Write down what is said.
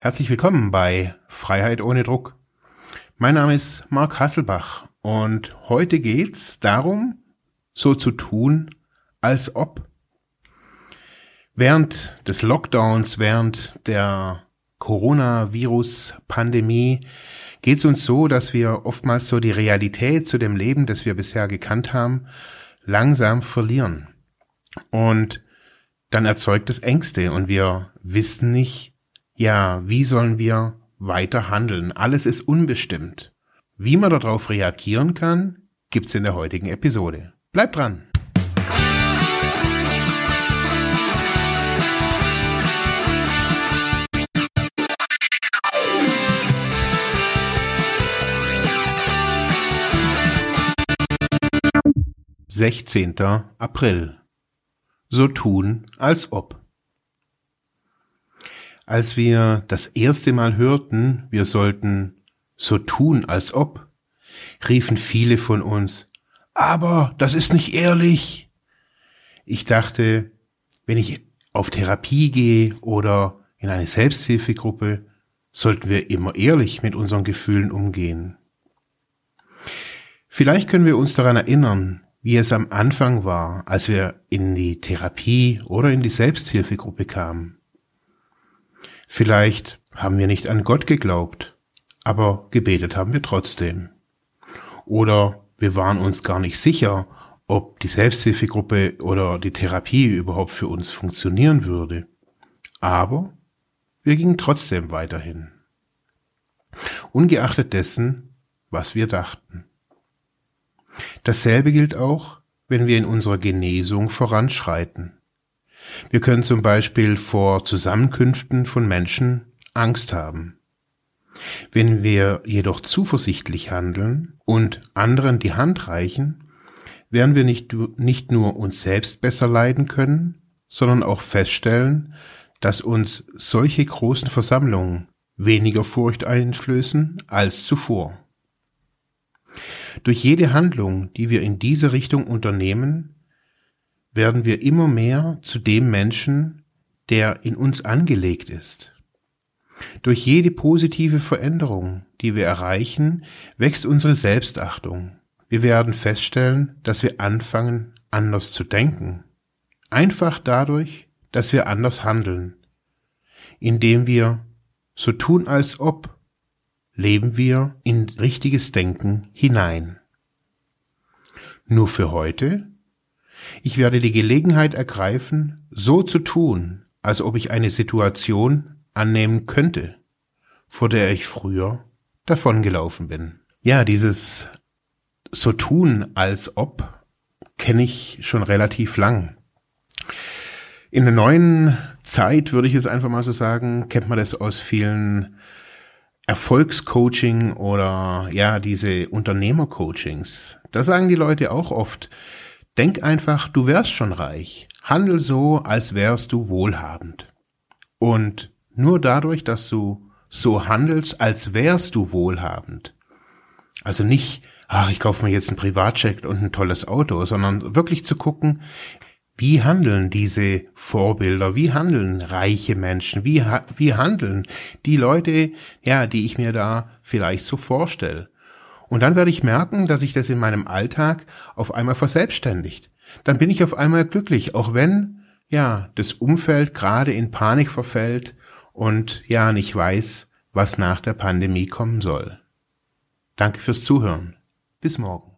Herzlich willkommen bei Freiheit ohne Druck. Mein Name ist Marc Hasselbach und heute geht's darum, so zu tun, als ob. Während des Lockdowns, während der Coronavirus-Pandemie geht's uns so, dass wir oftmals so die Realität zu dem Leben, das wir bisher gekannt haben, langsam verlieren. Und dann erzeugt es Ängste und wir wissen nicht, ja, wie sollen wir weiter handeln? Alles ist unbestimmt. Wie man darauf reagieren kann, gibt's in der heutigen Episode. Bleibt dran! Sechzehnter April. So tun, als ob. Als wir das erste Mal hörten, wir sollten so tun, als ob, riefen viele von uns, aber das ist nicht ehrlich. Ich dachte, wenn ich auf Therapie gehe oder in eine Selbsthilfegruppe, sollten wir immer ehrlich mit unseren Gefühlen umgehen. Vielleicht können wir uns daran erinnern, wie es am Anfang war, als wir in die Therapie oder in die Selbsthilfegruppe kamen. Vielleicht haben wir nicht an Gott geglaubt, aber gebetet haben wir trotzdem. Oder wir waren uns gar nicht sicher, ob die Selbsthilfegruppe oder die Therapie überhaupt für uns funktionieren würde. Aber wir gingen trotzdem weiterhin. Ungeachtet dessen, was wir dachten. Dasselbe gilt auch, wenn wir in unserer Genesung voranschreiten. Wir können zum Beispiel vor Zusammenkünften von Menschen Angst haben. Wenn wir jedoch zuversichtlich handeln und anderen die Hand reichen, werden wir nicht, nicht nur uns selbst besser leiden können, sondern auch feststellen, dass uns solche großen Versammlungen weniger Furcht einflößen als zuvor. Durch jede Handlung, die wir in diese Richtung unternehmen, werden wir immer mehr zu dem Menschen, der in uns angelegt ist. Durch jede positive Veränderung, die wir erreichen, wächst unsere Selbstachtung. Wir werden feststellen, dass wir anfangen, anders zu denken. Einfach dadurch, dass wir anders handeln. Indem wir so tun, als ob, leben wir in richtiges Denken hinein. Nur für heute ich werde die Gelegenheit ergreifen, so zu tun, als ob ich eine Situation annehmen könnte, vor der ich früher davongelaufen bin. Ja, dieses so tun, als ob kenne ich schon relativ lang. In der neuen Zeit würde ich es einfach mal so sagen, kennt man das aus vielen Erfolgscoaching oder ja, diese Unternehmercoachings. Da sagen die Leute auch oft, Denk einfach, du wärst schon reich. Handel so, als wärst du wohlhabend. Und nur dadurch, dass du so handelst, als wärst du wohlhabend. Also nicht, ach, ich kaufe mir jetzt einen Privatcheck und ein tolles Auto, sondern wirklich zu gucken, wie handeln diese Vorbilder? Wie handeln reiche Menschen? Wie, wie handeln die Leute, ja, die ich mir da vielleicht so vorstelle? Und dann werde ich merken, dass sich das in meinem Alltag auf einmal verselbstständigt. Dann bin ich auf einmal glücklich, auch wenn, ja, das Umfeld gerade in Panik verfällt und ja, nicht weiß, was nach der Pandemie kommen soll. Danke fürs Zuhören. Bis morgen.